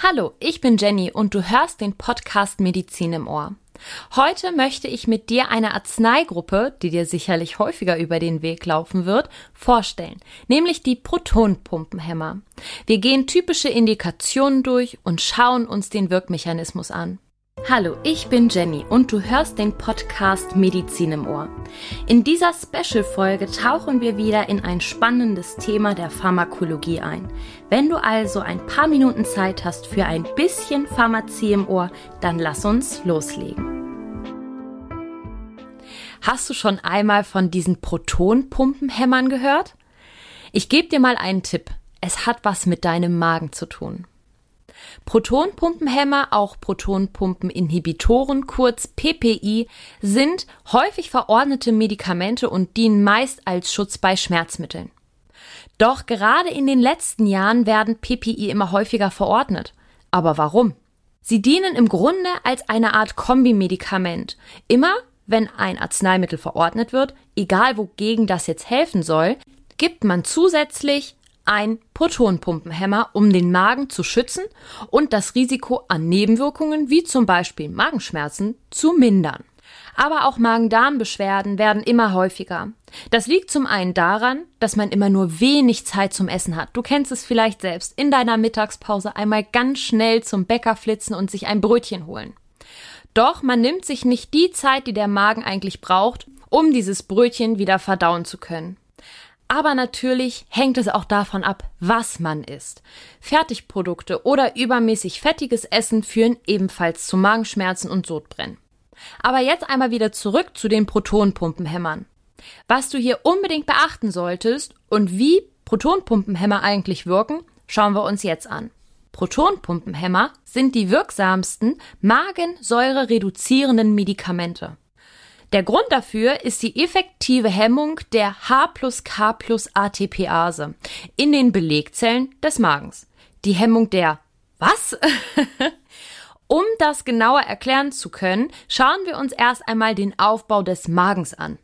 Hallo, ich bin Jenny und du hörst den Podcast Medizin im Ohr. Heute möchte ich mit dir eine Arzneigruppe, die dir sicherlich häufiger über den Weg laufen wird, vorstellen, nämlich die Protonpumpenhämmer. Wir gehen typische Indikationen durch und schauen uns den Wirkmechanismus an. Hallo, ich bin Jenny und du hörst den Podcast Medizin im Ohr. In dieser Special-Folge tauchen wir wieder in ein spannendes Thema der Pharmakologie ein. Wenn du also ein paar Minuten Zeit hast für ein bisschen Pharmazie im Ohr, dann lass uns loslegen. Hast du schon einmal von diesen Protonpumpenhämmern gehört? Ich gebe dir mal einen Tipp. Es hat was mit deinem Magen zu tun. Protonpumpenhämmer, auch Protonpumpeninhibitoren, kurz PPI, sind häufig verordnete Medikamente und dienen meist als Schutz bei Schmerzmitteln. Doch gerade in den letzten Jahren werden PPI immer häufiger verordnet. Aber warum? Sie dienen im Grunde als eine Art Kombimedikament. Immer wenn ein Arzneimittel verordnet wird, egal wogegen das jetzt helfen soll, gibt man zusätzlich ein Protonpumpenhemmer, um den Magen zu schützen und das Risiko an Nebenwirkungen wie zum Beispiel Magenschmerzen zu mindern. Aber auch Magen-Darm-Beschwerden werden immer häufiger. Das liegt zum einen daran, dass man immer nur wenig Zeit zum Essen hat. Du kennst es vielleicht selbst, in deiner Mittagspause einmal ganz schnell zum Bäcker flitzen und sich ein Brötchen holen. Doch man nimmt sich nicht die Zeit, die der Magen eigentlich braucht, um dieses Brötchen wieder verdauen zu können. Aber natürlich hängt es auch davon ab, was man isst. Fertigprodukte oder übermäßig fettiges Essen führen ebenfalls zu Magenschmerzen und Sodbrennen. Aber jetzt einmal wieder zurück zu den Protonpumpenhämmern. Was du hier unbedingt beachten solltest und wie Protonpumpenhämmer eigentlich wirken, schauen wir uns jetzt an. Protonpumpenhämmer sind die wirksamsten Magensäure reduzierenden Medikamente. Der Grund dafür ist die effektive Hemmung der H plus K plus ATPase in den Belegzellen des Magens. Die Hemmung der was? um das genauer erklären zu können, schauen wir uns erst einmal den Aufbau des Magens an.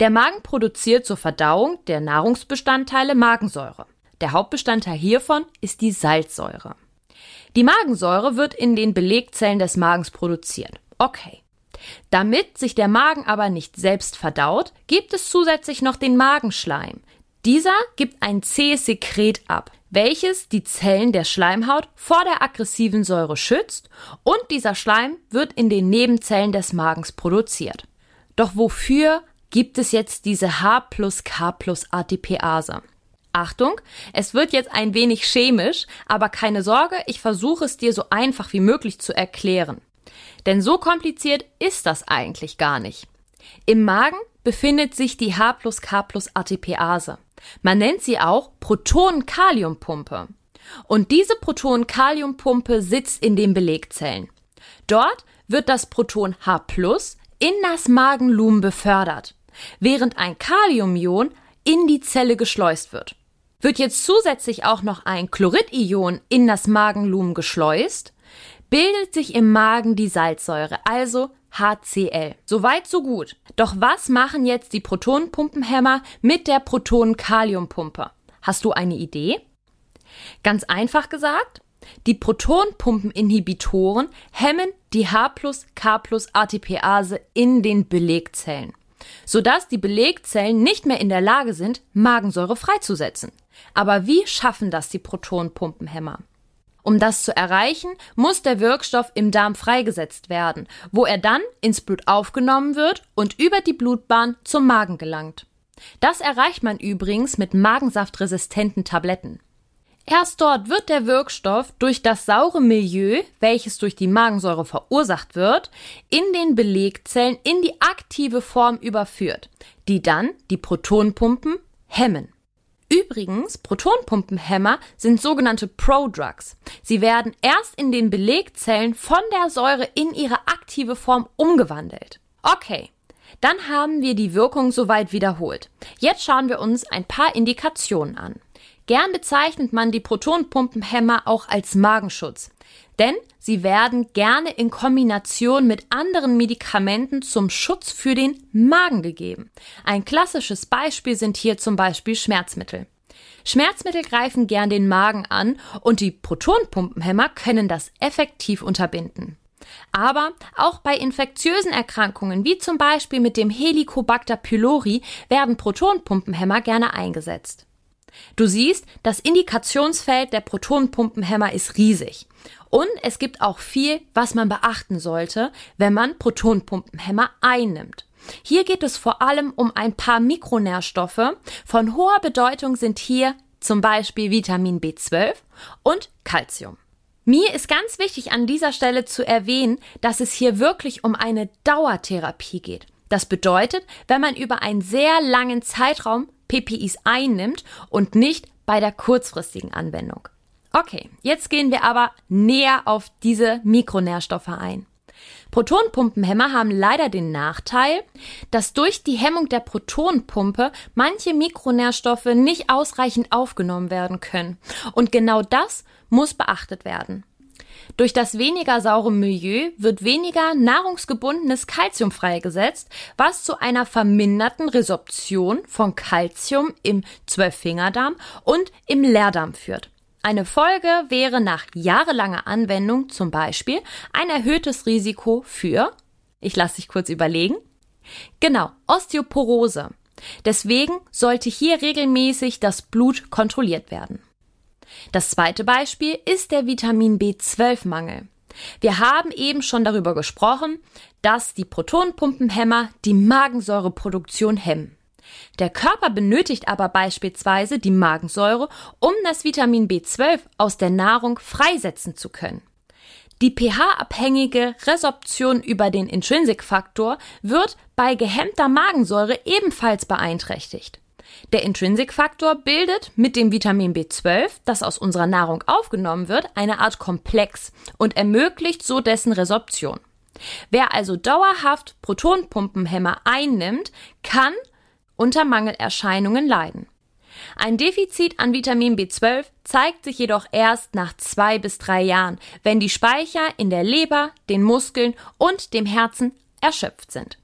Der Magen produziert zur Verdauung der Nahrungsbestandteile Magensäure. Der Hauptbestandteil hiervon ist die Salzsäure. Die Magensäure wird in den Belegzellen des Magens produziert. Okay. Damit sich der Magen aber nicht selbst verdaut, gibt es zusätzlich noch den Magenschleim. Dieser gibt ein zähes Sekret ab, welches die Zellen der Schleimhaut vor der aggressiven Säure schützt und dieser Schleim wird in den Nebenzellen des Magens produziert. Doch wofür gibt es jetzt diese H plus K plus ATPase? Achtung, es wird jetzt ein wenig chemisch, aber keine Sorge, ich versuche es dir so einfach wie möglich zu erklären. Denn so kompliziert ist das eigentlich gar nicht. Im Magen befindet sich die H plus K plus ATPase. Man nennt sie auch Proton-Kaliumpumpe. Und diese Proton-Kaliumpumpe sitzt in den Belegzellen. Dort wird das Proton H plus in das Magenlumen befördert, während ein Kaliumion in die Zelle geschleust wird. Wird jetzt zusätzlich auch noch ein Chloridion in das Magenlumen geschleust, bildet sich im Magen die Salzsäure, also HCl. Soweit so gut. Doch was machen jetzt die Protonenpumpenhämmer mit der Protonenkaliumpumpe? Hast du eine Idee? Ganz einfach gesagt, die Protonpumpeninhibitoren hemmen die H plus K plus ATPase in den Belegzellen, sodass die Belegzellen nicht mehr in der Lage sind, Magensäure freizusetzen. Aber wie schaffen das die Protonenpumpenhämmer? Um das zu erreichen, muss der Wirkstoff im Darm freigesetzt werden, wo er dann ins Blut aufgenommen wird und über die Blutbahn zum Magen gelangt. Das erreicht man übrigens mit magensaftresistenten Tabletten. Erst dort wird der Wirkstoff durch das saure Milieu, welches durch die Magensäure verursacht wird, in den Belegzellen in die aktive Form überführt, die dann die Protonpumpen hemmen. Übrigens, Protonpumpenhämmer sind sogenannte Prodrugs. Sie werden erst in den Belegzellen von der Säure in ihre aktive Form umgewandelt. Okay, dann haben wir die Wirkung soweit wiederholt. Jetzt schauen wir uns ein paar Indikationen an. Gern bezeichnet man die Protonpumpenhämmer auch als Magenschutz, denn sie werden gerne in Kombination mit anderen Medikamenten zum Schutz für den Magen gegeben. Ein klassisches Beispiel sind hier zum Beispiel Schmerzmittel. Schmerzmittel greifen gern den Magen an und die Protonpumpenhämmer können das effektiv unterbinden. Aber auch bei infektiösen Erkrankungen wie zum Beispiel mit dem Helicobacter pylori werden Protonpumpenhämmer gerne eingesetzt. Du siehst, das Indikationsfeld der Protonpumpenhämmer ist riesig. Und es gibt auch viel, was man beachten sollte, wenn man Protonpumpenhämmer einnimmt. Hier geht es vor allem um ein paar Mikronährstoffe. Von hoher Bedeutung sind hier zum Beispiel Vitamin B12 und Calcium. Mir ist ganz wichtig an dieser Stelle zu erwähnen, dass es hier wirklich um eine Dauertherapie geht. Das bedeutet, wenn man über einen sehr langen Zeitraum PPIs einnimmt und nicht bei der kurzfristigen Anwendung. Okay, jetzt gehen wir aber näher auf diese Mikronährstoffe ein. Protonpumpenhämmer haben leider den Nachteil, dass durch die Hemmung der Protonpumpe manche Mikronährstoffe nicht ausreichend aufgenommen werden können. Und genau das muss beachtet werden. Durch das weniger saure Milieu wird weniger nahrungsgebundenes Kalzium freigesetzt, was zu einer verminderten Resorption von Kalzium im Zwölffingerdarm und im Leerdarm führt. Eine Folge wäre nach jahrelanger Anwendung zum Beispiel ein erhöhtes Risiko für, ich lasse dich kurz überlegen, genau, Osteoporose. Deswegen sollte hier regelmäßig das Blut kontrolliert werden. Das zweite Beispiel ist der Vitamin B12-Mangel. Wir haben eben schon darüber gesprochen, dass die Protonpumpenhämmer die Magensäureproduktion hemmen. Der Körper benötigt aber beispielsweise die Magensäure, um das Vitamin B12 aus der Nahrung freisetzen zu können. Die pH-abhängige Resorption über den Intrinsic-Faktor wird bei gehemmter Magensäure ebenfalls beeinträchtigt. Der Intrinsic-Faktor bildet mit dem Vitamin B12, das aus unserer Nahrung aufgenommen wird, eine Art Komplex und ermöglicht so dessen Resorption. Wer also dauerhaft Protonpumpenhämmer einnimmt, kann unter Mangelerscheinungen leiden. Ein Defizit an Vitamin B12 zeigt sich jedoch erst nach zwei bis drei Jahren, wenn die Speicher in der Leber, den Muskeln und dem Herzen erschöpft sind.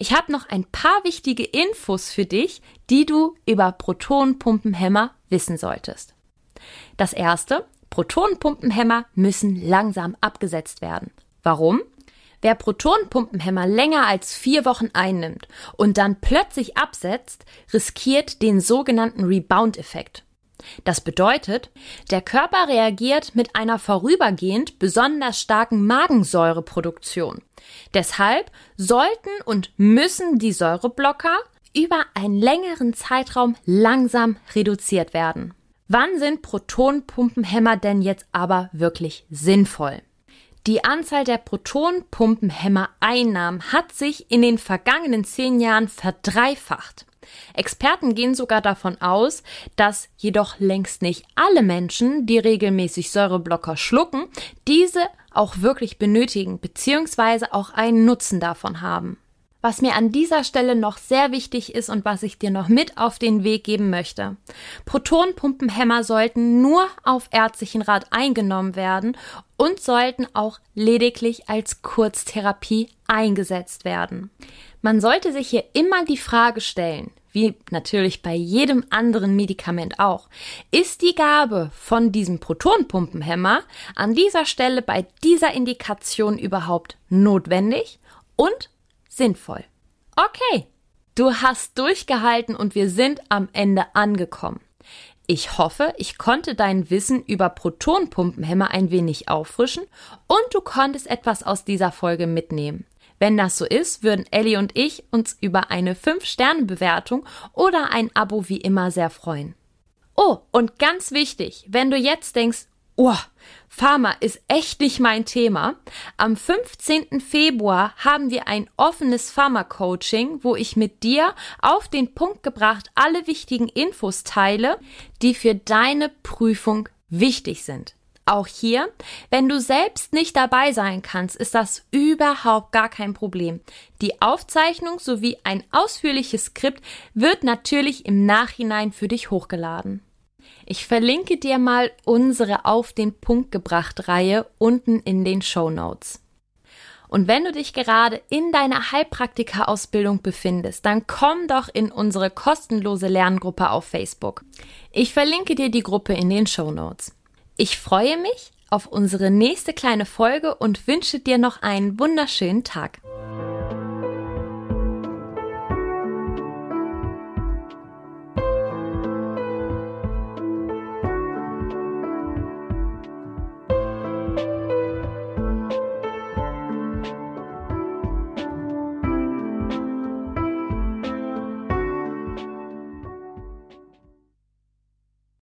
Ich habe noch ein paar wichtige Infos für dich, die du über Protonpumpenhämmer wissen solltest. Das erste, Protonpumpenhämmer müssen langsam abgesetzt werden. Warum? Wer Protonpumpenhämmer länger als vier Wochen einnimmt und dann plötzlich absetzt, riskiert den sogenannten Rebound-Effekt. Das bedeutet, der Körper reagiert mit einer vorübergehend besonders starken Magensäureproduktion. Deshalb sollten und müssen die Säureblocker über einen längeren Zeitraum langsam reduziert werden. Wann sind Protonpumpenhämmer denn jetzt aber wirklich sinnvoll? Die Anzahl der Protonpumpenhämmer-Einnahmen hat sich in den vergangenen zehn Jahren verdreifacht. Experten gehen sogar davon aus, dass jedoch längst nicht alle Menschen, die regelmäßig Säureblocker schlucken, diese auch wirklich benötigen bzw. auch einen Nutzen davon haben. Was mir an dieser Stelle noch sehr wichtig ist und was ich dir noch mit auf den Weg geben möchte. Protonpumpenhämmer sollten nur auf ärztlichen Rat eingenommen werden und sollten auch lediglich als Kurztherapie eingesetzt werden. Man sollte sich hier immer die Frage stellen, wie natürlich bei jedem anderen Medikament auch, ist die Gabe von diesem Protonpumpenhämmer an dieser Stelle bei dieser Indikation überhaupt notwendig und sinnvoll. Okay, du hast durchgehalten und wir sind am Ende angekommen. Ich hoffe, ich konnte dein Wissen über Protonpumpenhämmer ein wenig auffrischen und du konntest etwas aus dieser Folge mitnehmen. Wenn das so ist, würden Ellie und ich uns über eine 5-Sterne-Bewertung oder ein Abo wie immer sehr freuen. Oh, und ganz wichtig, wenn du jetzt denkst, oh, Pharma ist echt nicht mein Thema. Am 15. Februar haben wir ein offenes Pharma-Coaching, wo ich mit dir auf den Punkt gebracht alle wichtigen Infos teile, die für deine Prüfung wichtig sind. Auch hier, wenn du selbst nicht dabei sein kannst, ist das überhaupt gar kein Problem. Die Aufzeichnung sowie ein ausführliches Skript wird natürlich im Nachhinein für dich hochgeladen. Ich verlinke dir mal unsere auf den Punkt gebracht Reihe unten in den Show Notes. Und wenn du dich gerade in deiner Heilpraktika-Ausbildung befindest, dann komm doch in unsere kostenlose Lerngruppe auf Facebook. Ich verlinke dir die Gruppe in den Show Notes. Ich freue mich auf unsere nächste kleine Folge und wünsche dir noch einen wunderschönen Tag.